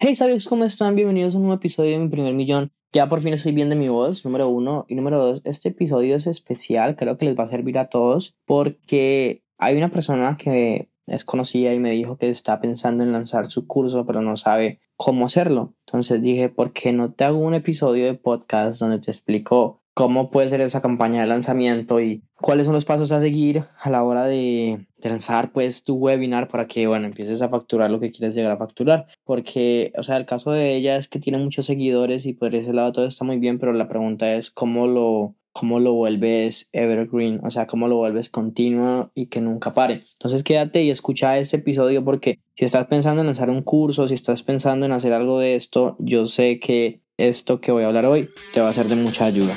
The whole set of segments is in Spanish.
Hey, ¿sabes cómo están? Bienvenidos a un nuevo episodio de Mi Primer Millón. Ya por fin estoy bien de mi voz, número uno. Y número dos, este episodio es especial, creo que les va a servir a todos porque hay una persona que es conocida y me dijo que está pensando en lanzar su curso, pero no sabe cómo hacerlo. Entonces dije, ¿por qué no te hago un episodio de podcast donde te explico cómo puede ser esa campaña de lanzamiento y cuáles son los pasos a seguir a la hora de, lanzar pues tu webinar para que bueno empieces a facturar lo que quieres llegar a facturar porque o sea el caso de ella es que tiene muchos seguidores y por ese lado todo está muy bien pero la pregunta es cómo lo cómo lo vuelves evergreen, o sea, cómo lo vuelves continuo y que nunca pare. Entonces quédate y escucha este episodio porque si estás pensando en lanzar un curso, si estás pensando en hacer algo de esto, yo sé que esto que voy a hablar hoy te va a ser de mucha ayuda.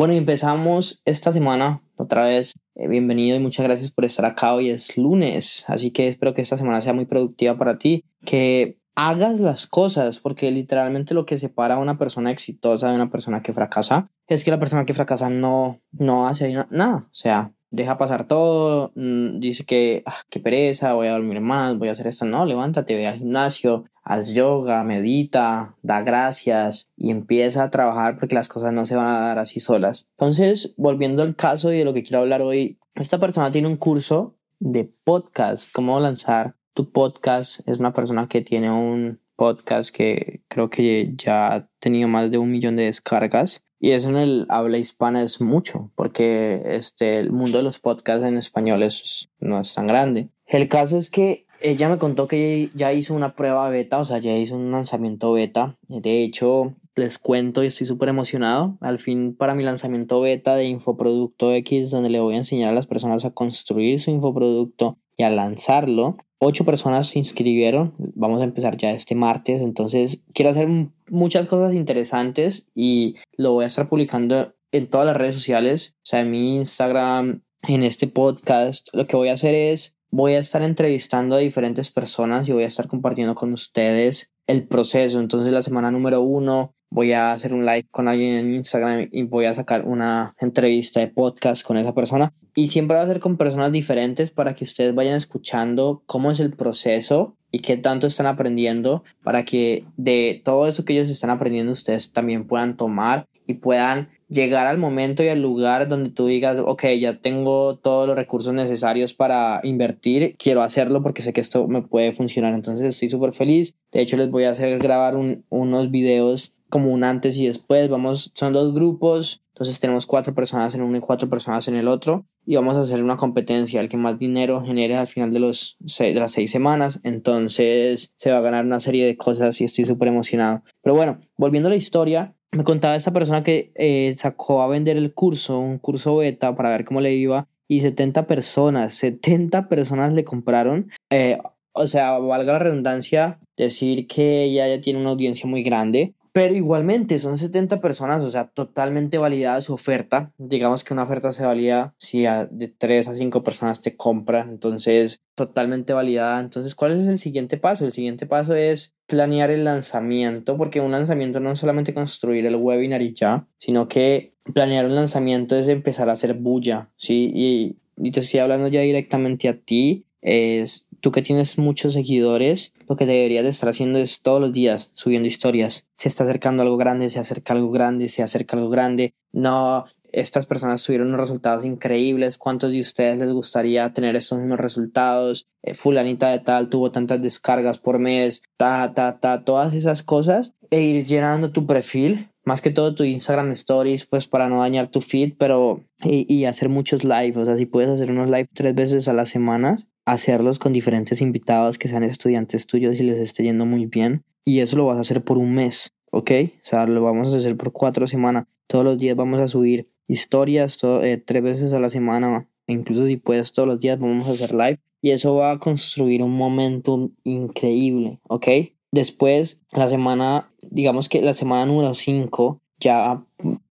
Bueno, empezamos esta semana otra vez. Eh, bienvenido y muchas gracias por estar acá. Hoy es lunes, así que espero que esta semana sea muy productiva para ti, que hagas las cosas, porque literalmente lo que separa a una persona exitosa de una persona que fracasa es que la persona que fracasa no, no hace nada. O sea, deja pasar todo, mm, dice que, ah, qué pereza, voy a dormir más, voy a hacer esto. No, levántate, ve al gimnasio, haz yoga, medita, da gracias y empieza a trabajar porque las cosas no se van a dar así solas. Entonces, volviendo al caso y de lo que quiero hablar hoy, esta persona tiene un curso de podcast, cómo lanzar tu podcast. Es una persona que tiene un podcast que creo que ya ha tenido más de un millón de descargas y eso en el habla hispana es mucho, porque este, el mundo de los podcasts en español es, no es tan grande. El caso es que ella me contó que ya hizo una prueba beta, o sea, ya hizo un lanzamiento beta. De hecho, les cuento y estoy súper emocionado. Al fin, para mi lanzamiento beta de Infoproducto X, donde le voy a enseñar a las personas a construir su infoproducto y a lanzarlo, ocho personas se inscribieron. Vamos a empezar ya este martes. Entonces, quiero hacer muchas cosas interesantes y lo voy a estar publicando en todas las redes sociales. O sea, en mi Instagram, en este podcast. Lo que voy a hacer es, voy a estar entrevistando a diferentes personas y voy a estar compartiendo con ustedes el proceso. Entonces, la semana número uno voy a hacer un live con alguien en Instagram y voy a sacar una entrevista de podcast con esa persona. Y siempre va a ser con personas diferentes para que ustedes vayan escuchando cómo es el proceso y qué tanto están aprendiendo para que de todo eso que ellos están aprendiendo ustedes también puedan tomar y puedan llegar al momento y al lugar donde tú digas, ok, ya tengo todos los recursos necesarios para invertir, quiero hacerlo porque sé que esto me puede funcionar. Entonces estoy súper feliz. De hecho, les voy a hacer grabar unos videos como un antes y después. Vamos, son dos grupos, entonces tenemos cuatro personas en uno y cuatro personas en el otro y vamos a hacer una competencia. El que más dinero genere al final de, los de las seis semanas, entonces se va a ganar una serie de cosas y estoy súper emocionado. Pero bueno, volviendo a la historia, me contaba esta persona que eh, sacó a vender el curso, un curso beta para ver cómo le iba y 70 personas, 70 personas le compraron. Eh, o sea, valga la redundancia decir que ella ya tiene una audiencia muy grande pero igualmente son 70 personas, o sea, totalmente validada su oferta. Digamos que una oferta se valida si de 3 a 5 personas te compran, entonces totalmente validada. Entonces, ¿cuál es el siguiente paso? El siguiente paso es planear el lanzamiento, porque un lanzamiento no es solamente construir el webinar y ya, sino que planear un lanzamiento es empezar a hacer bulla, ¿sí? Y, y te estoy hablando ya directamente a ti, es tú que tienes muchos seguidores, lo que deberías de estar haciendo es todos los días subiendo historias. Se está acercando algo grande, se acerca algo grande, se acerca algo grande. No, estas personas tuvieron unos resultados increíbles. ¿Cuántos de ustedes les gustaría tener estos mismos resultados? Eh, fulanita de tal tuvo tantas descargas por mes, ta, ta, ta, todas esas cosas. E ir llenando tu perfil, más que todo tu Instagram Stories, pues para no dañar tu feed, pero y, y hacer muchos lives. O sea, si puedes hacer unos live tres veces a la semana, hacerlos con diferentes invitados que sean estudiantes tuyos y les esté yendo muy bien. Y eso lo vas a hacer por un mes, ¿ok? O sea, lo vamos a hacer por cuatro semanas. Todos los días vamos a subir historias eh, tres veces a la semana, incluso si puedes todos los días, vamos a hacer live. Y eso va a construir un momentum increíble, ¿ok? Después, la semana, digamos que la semana número 5, ya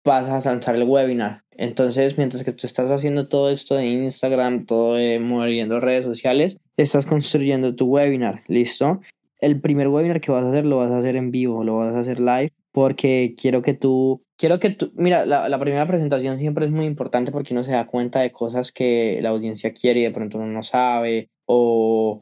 vas a lanzar el webinar. Entonces, mientras que tú estás haciendo todo esto de Instagram, todo de moviendo redes sociales, estás construyendo tu webinar, ¿listo? El primer webinar que vas a hacer lo vas a hacer en vivo, lo vas a hacer live, porque quiero que tú, quiero que tú, mira, la, la primera presentación siempre es muy importante porque uno se da cuenta de cosas que la audiencia quiere y de pronto uno no sabe, o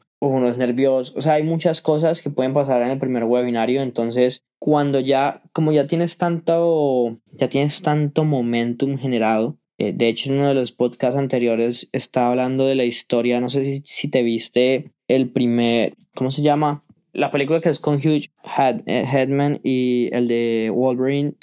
es nervioso, o sea, hay muchas cosas que pueden pasar en el primer webinario, entonces cuando ya, como ya tienes tanto, ya tienes tanto momentum generado, eh, de hecho en uno de los podcasts anteriores estaba hablando de la historia, no sé si, si te viste el primer, ¿cómo se llama? La película que es con Hugh eh, Headman y el de Wolverine,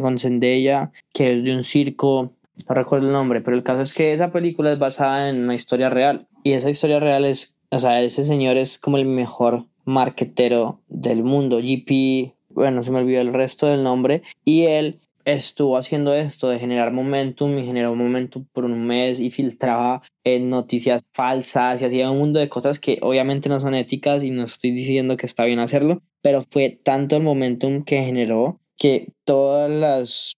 con Zendaya, que es de un circo, no recuerdo el nombre, pero el caso es que esa película es basada en una historia real y esa historia real es o sea, ese señor es como el mejor marquetero del mundo. GP, bueno, se me olvidó el resto del nombre. Y él estuvo haciendo esto de generar momentum y generó momentum por un mes y filtraba eh, noticias falsas y hacía un mundo de cosas que obviamente no son éticas y no estoy diciendo que está bien hacerlo, pero fue tanto el momentum que generó que todos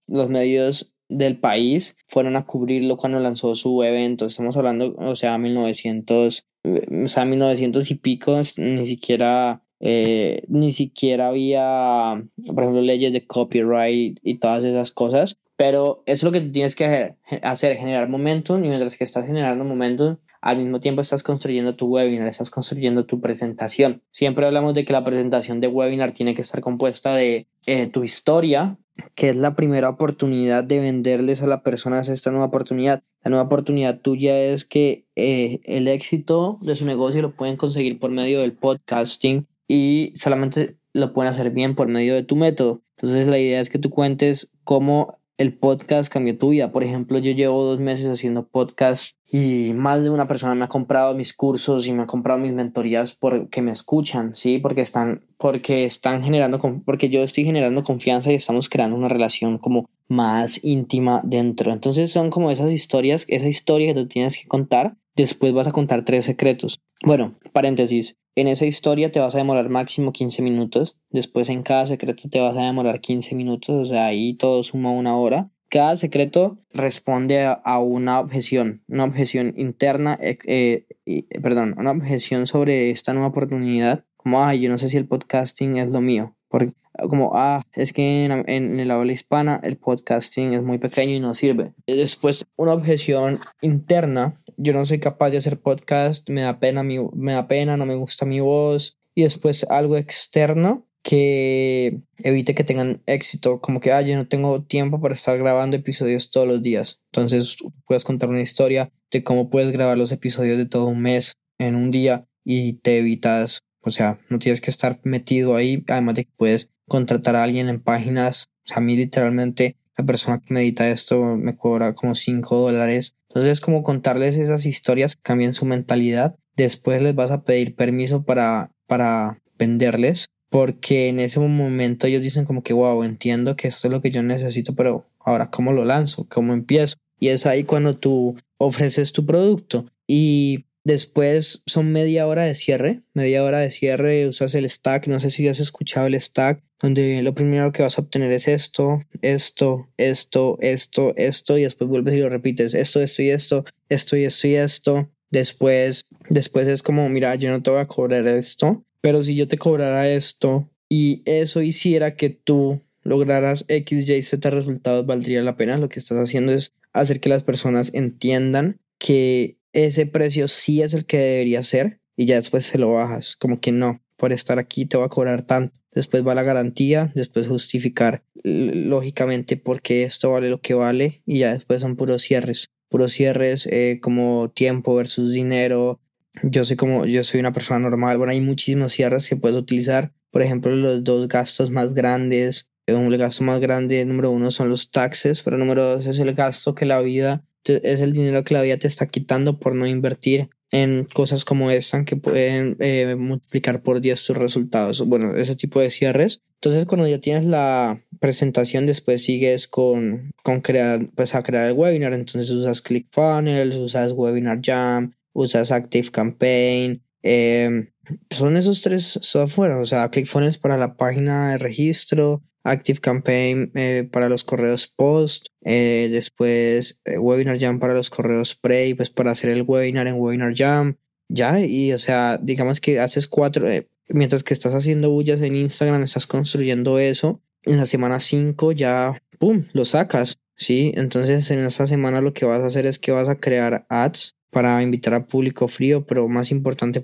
los medios del país fueron a cubrirlo cuando lanzó su evento. Estamos hablando, o sea, 1900, o sea, 1900 y pico, ni siquiera, eh, ni siquiera había, por ejemplo, leyes de copyright y todas esas cosas. Pero eso es lo que tienes que hacer, generar momentum y mientras que estás generando momentum, al mismo tiempo estás construyendo tu webinar, estás construyendo tu presentación. Siempre hablamos de que la presentación de webinar tiene que estar compuesta de eh, tu historia, que es la primera oportunidad de venderles a la persona esta nueva oportunidad. La nueva oportunidad tuya es que eh, el éxito de su negocio lo pueden conseguir por medio del podcasting y solamente lo pueden hacer bien por medio de tu método. Entonces la idea es que tú cuentes cómo el podcast cambió tu vida. Por ejemplo, yo llevo dos meses haciendo podcast y más de una persona me ha comprado mis cursos y me ha comprado mis mentorías porque me escuchan, ¿sí? Porque están, porque están generando, porque yo estoy generando confianza y estamos creando una relación como más íntima dentro. Entonces son como esas historias, esa historia que tú tienes que contar. Después vas a contar tres secretos. Bueno, paréntesis. En esa historia te vas a demorar máximo 15 minutos. Después en cada secreto te vas a demorar 15 minutos. O sea, ahí todo suma una hora. Cada secreto responde a una objeción, una objeción interna, eh, eh, perdón, una objeción sobre esta nueva oportunidad. Como, ay, yo no sé si el podcasting es lo mío. Porque, como, ah, es que en, en, el habla hispana el podcasting es muy pequeño y no sirve. Después, una objeción interna, yo no soy capaz de hacer podcast, me da pena, mi, me da pena, no me gusta mi voz. Y después algo externo, que evite que tengan éxito, como que, ah, yo no tengo tiempo para estar grabando episodios todos los días. Entonces, puedes contar una historia de cómo puedes grabar los episodios de todo un mes en un día y te evitas, o sea, no tienes que estar metido ahí, además de que puedes contratar a alguien en páginas. A mí literalmente la persona que me edita esto me cobra como 5 dólares. Entonces, es como contarles esas historias, cambien su mentalidad. Después les vas a pedir permiso para, para venderles porque en ese momento ellos dicen como que, wow, entiendo que esto es lo que yo necesito, pero ahora, ¿cómo lo lanzo? ¿Cómo empiezo? Y es ahí cuando tú ofreces tu producto y después son media hora de cierre, media hora de cierre, usas el stack, no sé si has escuchado el stack, donde lo primero que vas a obtener es esto, esto, esto, esto, esto, y después vuelves y lo repites, esto, esto y esto, esto y esto y esto. Después, después es como, mira, yo no te voy a cobrar esto, pero si yo te cobrara esto y eso hiciera que tú lograras X, Y, Z resultados, valdría la pena. Lo que estás haciendo es hacer que las personas entiendan que ese precio sí es el que debería ser y ya después se lo bajas. Como que no, por estar aquí te va a cobrar tanto. Después va la garantía, después justificar lógicamente por qué esto vale lo que vale y ya después son puros cierres. Puros cierres eh, como tiempo versus dinero, yo soy como, yo soy una persona normal. Bueno, hay muchísimos cierres que puedes utilizar. Por ejemplo, los dos gastos más grandes. El gasto más grande, número uno, son los taxes, pero número dos es el gasto que la vida, es el dinero que la vida te está quitando por no invertir en cosas como esta que pueden eh, multiplicar por 10 tus resultados. Bueno, ese tipo de cierres. Entonces, cuando ya tienes la presentación, después sigues con, con crear, pues a crear el webinar. Entonces usas ClickFunnels, usas Webinar Jam, usas Active Campaign. Em, son esos tres software, o sea, ClickFunnels para la página de registro, Active Campaign eh, para los correos post, eh, después eh, Webinar Jam para los correos pre pues para hacer el webinar en Webinar Jam. Ya, y o sea, digamos que haces cuatro, mientras que estás haciendo bullas en Instagram, estás construyendo eso. En la semana 5 ya, ¡pum!, lo sacas, ¿sí? Entonces en esa semana lo que vas a hacer es que vas a crear ads para invitar a público frío, pero más importante,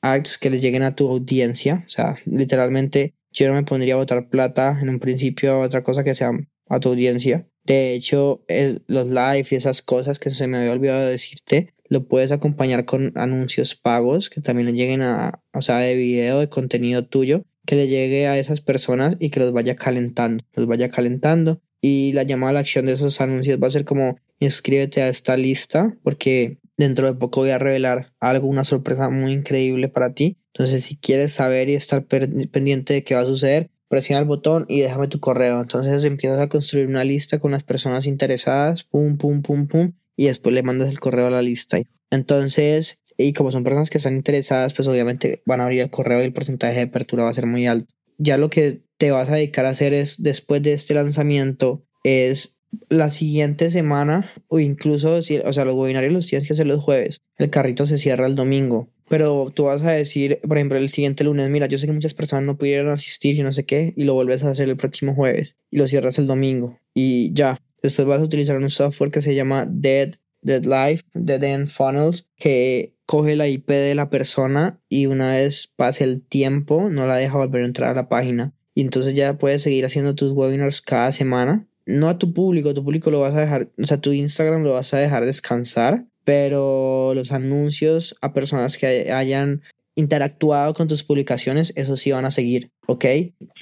ads que le lleguen a tu audiencia. O sea, literalmente yo no me pondría a botar plata en un principio a otra cosa que sea a tu audiencia. De hecho, los live y esas cosas que se me había olvidado de decirte, lo puedes acompañar con anuncios pagos que también le lleguen a, o sea, de video, de contenido tuyo, que le llegue a esas personas y que los vaya calentando, los vaya calentando. Y la llamada a la acción de esos anuncios va a ser como inscríbete a esta lista porque dentro de poco voy a revelar algo, una sorpresa muy increíble para ti. Entonces, si quieres saber y estar pendiente de qué va a suceder, presiona el botón y déjame tu correo. Entonces empiezas a construir una lista con las personas interesadas, pum, pum, pum, pum, y después le mandas el correo a la lista. Entonces, y como son personas que están interesadas, pues obviamente van a abrir el correo y el porcentaje de apertura va a ser muy alto. Ya lo que te vas a dedicar a hacer es, después de este lanzamiento, es la siguiente semana, o incluso, o sea, los webinarios los tienes que hacer los jueves. El carrito se cierra el domingo. Pero tú vas a decir, por ejemplo, el siguiente lunes, mira, yo sé que muchas personas no pudieron asistir y no sé qué, y lo vuelves a hacer el próximo jueves y lo cierras el domingo y ya. Después vas a utilizar un software que se llama Dead, Dead Life, Dead End Funnels, que coge la IP de la persona y una vez pase el tiempo no la deja volver a entrar a la página. Y entonces ya puedes seguir haciendo tus webinars cada semana. No a tu público, tu público lo vas a dejar, o sea, tu Instagram lo vas a dejar descansar, pero los anuncios a personas que hayan interactuado con tus publicaciones, eso sí van a seguir, ¿ok?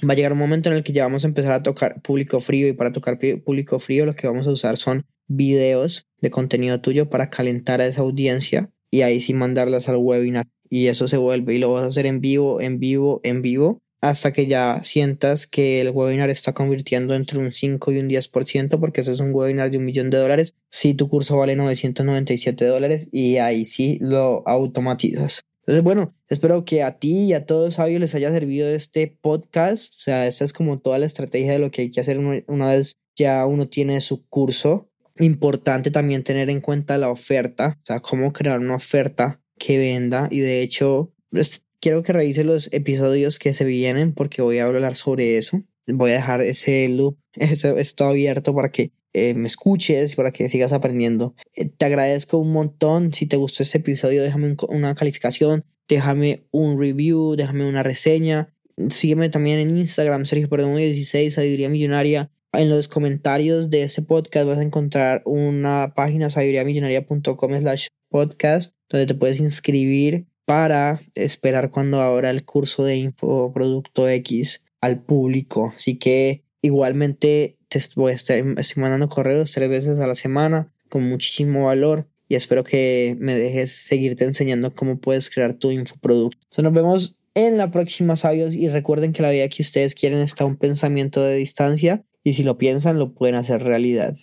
Va a llegar un momento en el que ya vamos a empezar a tocar público frío y para tocar público frío lo que vamos a usar son videos de contenido tuyo para calentar a esa audiencia y ahí sí mandarlas al webinar y eso se vuelve y lo vas a hacer en vivo, en vivo, en vivo hasta que ya sientas que el webinar está convirtiendo entre un 5 y un 10%, porque eso es un webinar de un millón de dólares, si tu curso vale 997 dólares y ahí sí lo automatizas. Entonces, bueno, espero que a ti y a todos sabios les haya servido este podcast. O sea, esta es como toda la estrategia de lo que hay que hacer una vez ya uno tiene su curso. Importante también tener en cuenta la oferta, o sea, cómo crear una oferta que venda. Y de hecho, pues, quiero que revise los episodios que se vienen porque voy a hablar sobre eso. Voy a dejar ese loop, eso, esto abierto para que eh, me escuches, para que sigas aprendiendo. Eh, te agradezco un montón. Si te gustó este episodio, déjame una calificación, déjame un review, déjame una reseña. Sígueme también en Instagram, Sergio Perdomo 16, Sabiduría Millonaria. En los comentarios de este podcast vas a encontrar una página sabiduriamillonaria.com slash podcast donde te puedes inscribir para esperar cuando abra el curso de infoproducto X al público. Así que igualmente te voy a estar estoy mandando correos tres veces a la semana con muchísimo valor y espero que me dejes seguirte enseñando cómo puedes crear tu infoproducto. nos vemos en la próxima, sabios, y recuerden que la vida que ustedes quieren está un pensamiento de distancia y si lo piensan lo pueden hacer realidad.